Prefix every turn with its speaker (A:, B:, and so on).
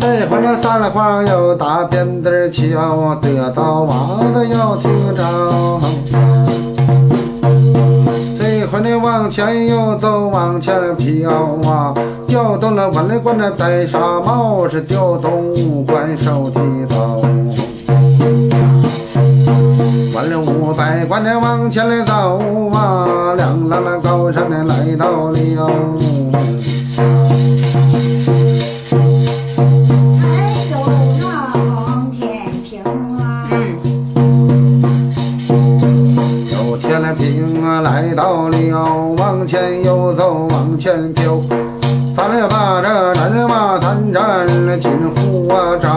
A: 再换了三了花又大扁担桥，得到娃的要听着。再换的往前又走，往前飘啊，调动了文官的戴纱帽，是调动管手提刀。百关的往前来走啊，两浪那高山的来到了。
B: 哎呦，那黄天平啊，
A: 有天平啊，来到了，往前又走，往前飘，三了把这南马三站金虎啊照